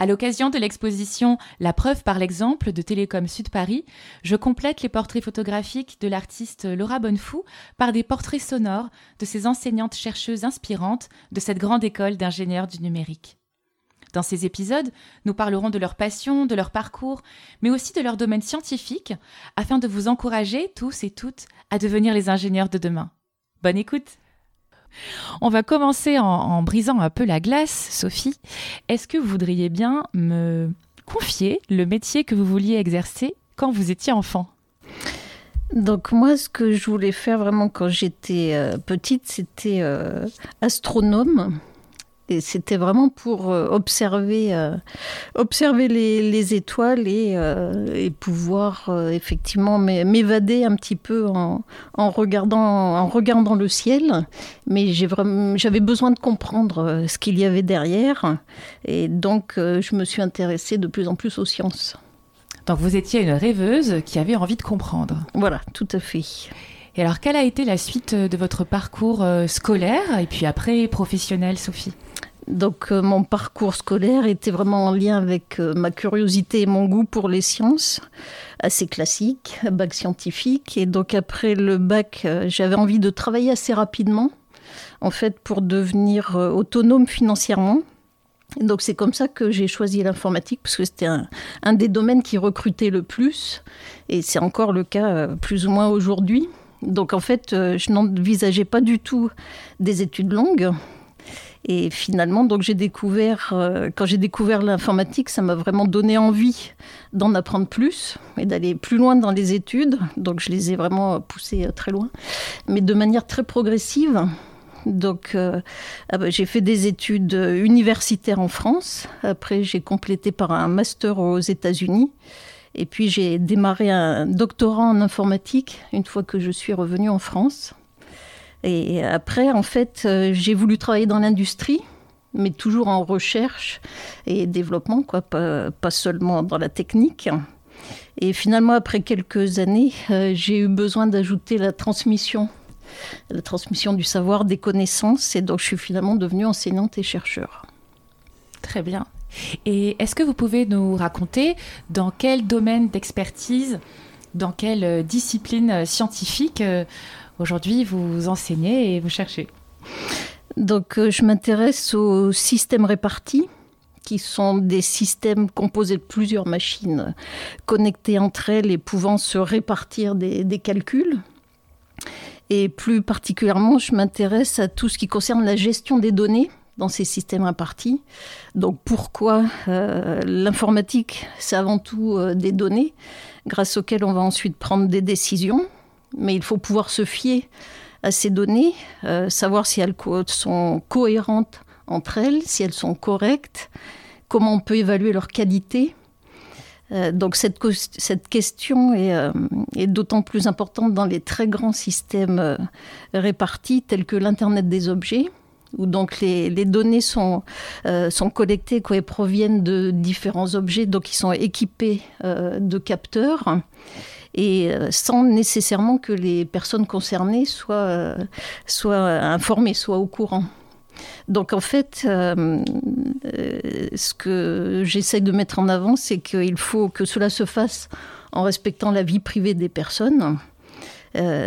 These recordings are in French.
À l'occasion de l'exposition La preuve par l'exemple de Télécom Sud Paris, je complète les portraits photographiques de l'artiste Laura Bonnefou par des portraits sonores de ces enseignantes chercheuses inspirantes de cette grande école d'ingénieurs du numérique. Dans ces épisodes, nous parlerons de leur passion, de leur parcours, mais aussi de leur domaine scientifique, afin de vous encourager tous et toutes à devenir les ingénieurs de demain. Bonne écoute on va commencer en, brisant un peu la glace, Sophie. Est-ce que vous voudriez bien me confier le métier que vous vouliez exercer quand vous étiez enfant? Donc moi, ce que je voulais faire vraiment quand j'étais euh, petite, c'était euh, astronome. Et c'était vraiment pour euh, observer, euh, observer les, étoiles et, euh, et pouvoir effectivement m'évader un petit peu en, en, regardant, en regardant le ciel. Mais j'avais besoin de comprendre ce qu'il y avait derrière. Et donc, je me suis intéressée de plus en plus aux sciences. Donc, vous étiez une rêveuse qui avait envie de comprendre. Voilà, tout à fait. Et alors, quelle a été la suite de votre parcours scolaire et puis après professionnel, Sophie? Donc euh, mon parcours scolaire était vraiment en lien avec euh, ma curiosité et mon goût pour les sciences, assez classique, bac scientifique. Et donc après le bac, euh, j'avais envie de travailler assez rapidement, en fait, pour devenir autonome financièrement. donc c'est comme ça que j'ai choisi l'informatique, parce que c'était un, un, des domaines qui recrutait le plus, et c'est encore le cas plus ou moins aujourd'hui. Donc en fait, je n'envisageais pas du tout des études longues. Et finalement, donc j'ai découvert, euh, quand j'ai découvert l'informatique, ça m'a vraiment donné envie d'en apprendre plus et d'aller plus loin dans les études. Donc je les ai vraiment poussées euh, très loin, mais de manière très progressive. Donc, euh, ah bah, j'ai fait des études universitaires en France. Après, j'ai complété par un master aux États-Unis. Et puis, j'ai démarré un doctorat en informatique une fois que je suis revenue en France. Et après, en fait, euh, j'ai voulu travailler dans l'industrie, mais toujours en recherche et développement, quoi, pas, seulement dans la technique. Et finalement, après quelques années, euh, j'ai eu besoin d'ajouter la transmission, la transmission du savoir, des connaissances, et donc je suis finalement devenue enseignante et chercheur. Très bien. Et est-ce que vous pouvez nous raconter dans quel domaine d'expertise, dans quelle euh, discipline scientifique Aujourd'hui, vous enseignez et vous cherchez? Donc, euh, je m'intéresse aux systèmes répartis qui sont des systèmes composés de plusieurs machines connectées entre elles et pouvant se répartir des, calculs. Et plus particulièrement, je m'intéresse à tout ce qui concerne la gestion des données dans ces systèmes répartis. Donc pourquoi euh, l'informatique, c'est avant tout euh, des données grâce auxquelles on va ensuite prendre des décisions mais il faut pouvoir se fier à ces données, euh, savoir si elles sont cohérentes entre elles, si elles sont correctes, comment on peut évaluer leur qualité. Donc cette, question est, est d'autant plus importante dans les très grands systèmes répartis tels que l'Internet des objets, où donc les, données sont, sont collectées et proviennent de différents objets, donc ils sont équipés de capteurs et euh, sans nécessairement que les personnes concernées soient, euh, soient informées, soient au courant. Donc en fait, euh, ce que j'essaie de mettre en avant, c'est qu'il faut que cela se fasse en respectant la vie privée des personnes.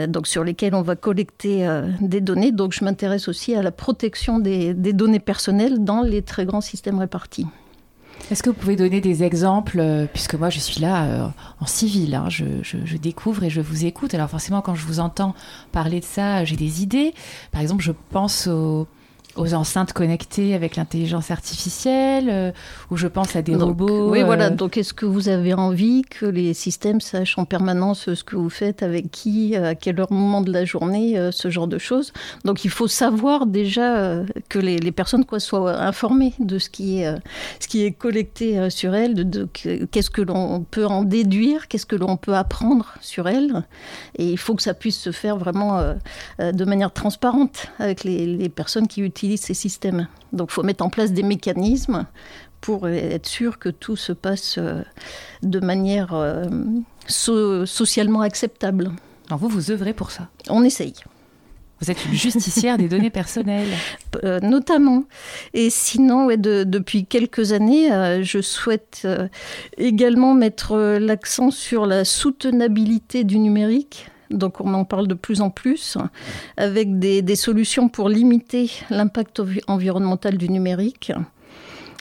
Donc sur lesquelles on va collecter des données. Donc je m'intéresse aussi à la protection des, données personnelles dans les très grands systèmes répartis. Est-ce que vous pouvez donner des exemples, euh, puisque moi je suis là euh, en civil, hein, je, je, découvre et je vous écoute. Alors forcément quand je vous entends parler de ça, j'ai des idées. Par exemple, je pense aux aux enceintes connectées avec l'intelligence artificielle, euh, ou je pense à des robots. Oui, voilà. Euh, Donc, est-ce que vous avez envie que les systèmes sachent en permanence ce que vous faites, avec qui, à quel moment de la journée, euh, ce genre de choses? Donc, il faut savoir déjà que les, les, personnes quoi, soient informées de ce qui est, ce qui est collecté sur elles, de, de qu'est-ce que l'on peut en déduire, qu'est-ce que l'on peut apprendre sur elles. Et il faut que ça puisse se faire vraiment de manière transparente avec les, les personnes qui utilisent ces systèmes. Donc il faut mettre en place des mécanismes pour être sûr que tout se passe euh, de manière euh, socialement acceptable. Alors vous, vous œuvrez pour ça? On essaye. Vous êtes une justicière des données personnelles. Euh, notamment. Et sinon, ouais, depuis quelques années, euh, je souhaite euh, également mettre l'accent sur la soutenabilité du numérique. Donc on en parle de plus en plus, avec des, solutions pour limiter l'impact environnemental du numérique.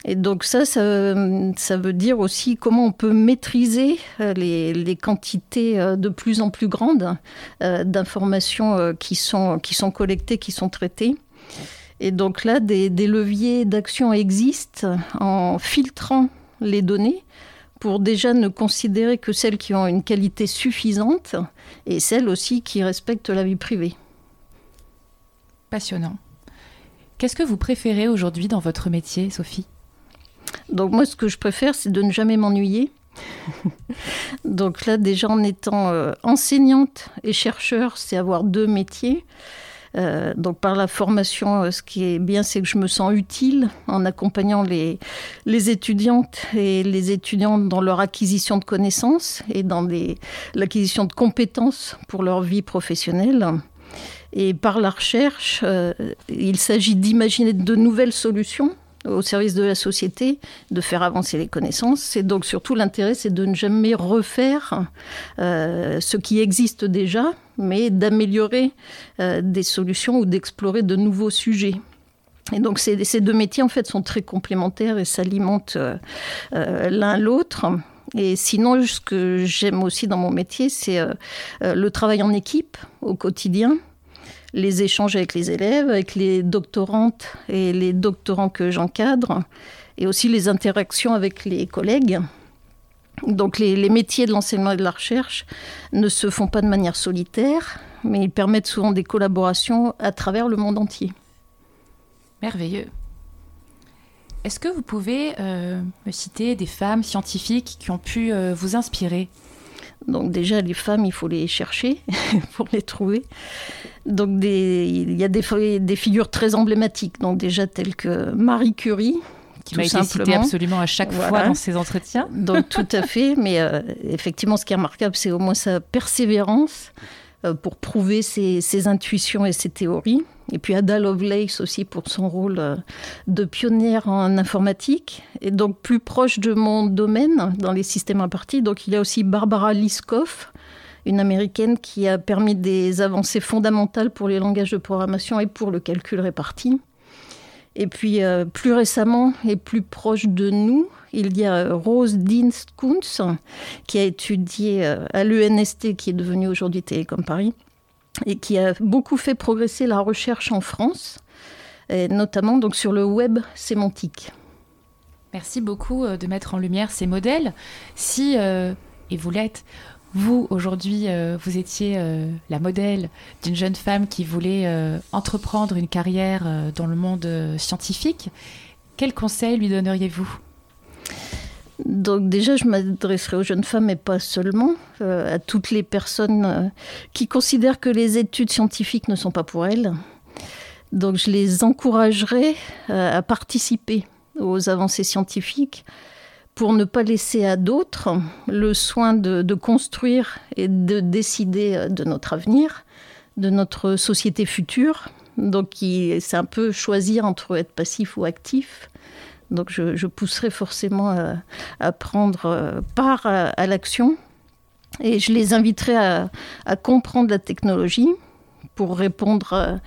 Et donc ça, ça, veut dire aussi comment on peut maîtriser euh, les, quantités euh, de plus en plus grandes euh, d'informations qui sont, qui sont collectées, qui sont traitées. Et donc là, des, leviers d'action existent en filtrant les données pour déjà ne considérer que celles qui ont une qualité suffisante et celles aussi qui respectent la vie privée. Passionnant. Qu'est-ce que vous préférez aujourd'hui dans votre métier, Sophie? Donc moi, ce que je préfère, c'est de ne jamais m'ennuyer. Donc là, déjà en étant euh, enseignante et chercheur, c'est avoir deux métiers. Euh, donc par la formation, euh, ce qui est bien, c'est que je me sens utile en accompagnant les, les étudiantes et les étudiants dans leur acquisition de connaissances et dans l'acquisition de compétences pour leur vie professionnelle. Et par la recherche, il s'agit d'imaginer de nouvelles solutions au service de la société, de faire avancer les connaissances. Et donc surtout l'intérêt, c'est de ne jamais refaire euh, ce qui existe déjà, mais d'améliorer euh, des solutions ou d'explorer de nouveaux sujets. Et donc ces, deux métiers en fait sont très complémentaires et s'alimentent euh, l'un l'autre. Et sinon, ce que j'aime aussi dans mon métier, c'est le travail en équipe au quotidien les échanges avec les élèves, avec les doctorantes et les doctorants que j'encadre, et aussi les interactions avec les collègues. Donc les, métiers de l'enseignement et de la recherche ne se font pas de manière solitaire, mais ils permettent souvent des collaborations à travers le monde entier. Merveilleux. Est-ce que vous pouvez euh, me citer des femmes scientifiques qui ont pu euh, vous inspirer? Donc déjà, les femmes, il faut les chercher pour les trouver. Donc il y a des, des, figures très emblématiques, donc déjà telles que Marie Curie. Qui m'a été citée absolument à chaque fois dans ses entretiens. Donc tout à fait, mais euh, effectivement, ce qui est remarquable, c'est au moins sa persévérance pour prouver ses, intuitions et ses théories. Et puis Ada Lovelace aussi pour son rôle euh, de pionnière en informatique. Et donc plus proche de mon domaine dans les systèmes répartis. Donc il y a aussi Barbara Liskov, une américaine qui a permis des avancées fondamentales pour les langages de programmation et pour le calcul réparti. Et puis euh, plus récemment et plus proche de nous, il y a Rose Dienst-Kunz qui a étudié euh, à l'UNST, qui est devenu aujourd'hui Télécom Paris, et qui a beaucoup fait progresser la recherche en France, notamment donc sur le web sémantique. Merci beaucoup euh, de mettre en lumière ces modèles. Si, et vous l'êtes, vous, aujourd'hui, euh, vous étiez euh, la modèle d'une jeune femme qui voulait euh, entreprendre une carrière dans le monde scientifique. Quel conseil lui donneriez-vous? Donc déjà, je m'adresserai aux jeunes femmes et pas seulement, à toutes les personnes qui considèrent que les études scientifiques ne sont pas pour elles. Donc je les encouragerai à participer aux avancées scientifiques, pour ne pas laisser à d'autres le soin de, construire et de décider euh, de notre avenir, de notre société future. Donc c'est un peu choisir entre être passif ou actif. Donc je, pousserai forcément à, prendre euh, part à, l'action et je les inviterai à, comprendre la technologie pour répondre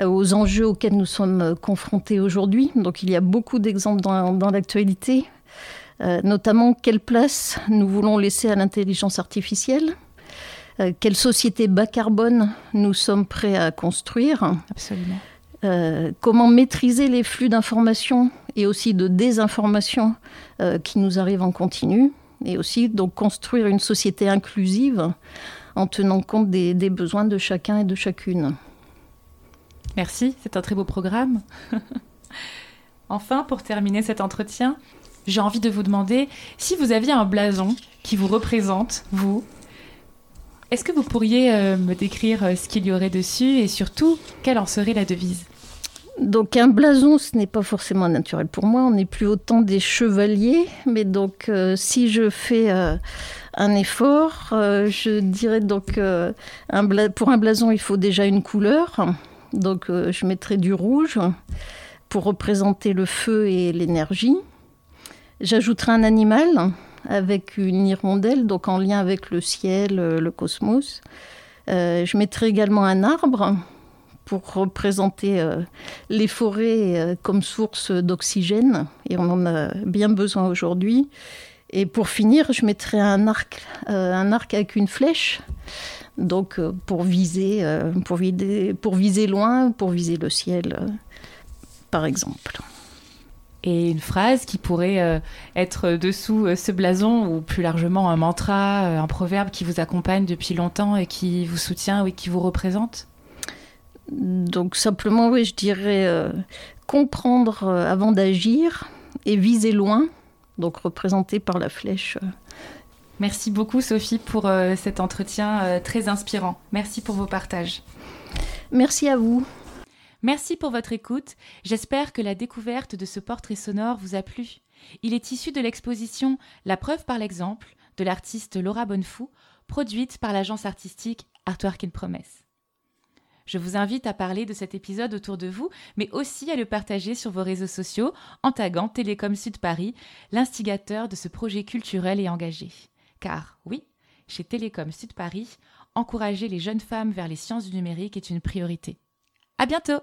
euh, aux enjeux auxquels nous sommes confrontés aujourd'hui. Donc il y a beaucoup d'exemples dans l'actualité. Euh, notamment quelle place nous voulons laisser à l'intelligence artificielle, euh, quelle société bas carbone nous sommes prêts à construire? Absolument. Euh, comment maîtriser les flux d'informations et aussi de désinformation qui nous arrivent en continu, et aussi donc construire une société inclusive en tenant compte des, des besoins de chacun et de chacune. Merci, c'est un très beau programme. enfin, pour terminer cet entretien, j'ai envie de vous demander si vous aviez un blason qui vous représente, vous. Est-ce que vous pourriez euh, me décrire euh, ce qu'il y aurait dessus et surtout quelle en serait la devise? Donc un blason, ce n'est pas forcément naturel pour moi. On n'est plus autant des chevaliers, mais donc euh, si je fais un effort, je dirais donc un pour un blason, il faut déjà une couleur. Donc je mettrai du rouge pour représenter le feu et l'énergie. J'ajouterai un animal avec une hirondelle, donc en lien avec le ciel, euh, le cosmos. Euh, je mettrai également un arbre pour représenter euh, les forêts comme source d'oxygène, et on en a bien besoin aujourd'hui. Et pour finir, je mettrai un arc, avec une flèche, donc pour viser, pour, viser loin, pour viser le ciel, par exemple. Et une phrase qui pourrait euh, être dessous euh, ce blason ou plus largement un mantra, euh, un proverbe qui vous accompagne depuis longtemps et qui vous soutient ou qui vous représente? Donc simplement, oui, je dirais comprendre avant d'agir et viser loin, donc représenté par la flèche. Merci beaucoup Sophie pour cet entretien très inspirant. Merci pour vos partages. Merci à vous. Merci pour votre écoute. J'espère que la découverte de ce portrait sonore vous a plu. Il est issu de l'exposition La preuve par l'exemple de l'artiste Laura Bonnefou, produite par l'agence artistique Artwork in Promise. Je vous invite à parler de cet épisode autour de vous, mais aussi à le partager sur vos réseaux sociaux en taguant Télécom Sud Paris, l'instigateur de ce projet culturel et engagé. Car oui, chez Télécom Sud Paris, encourager les jeunes femmes vers les sciences du numérique est une priorité. À bientôt!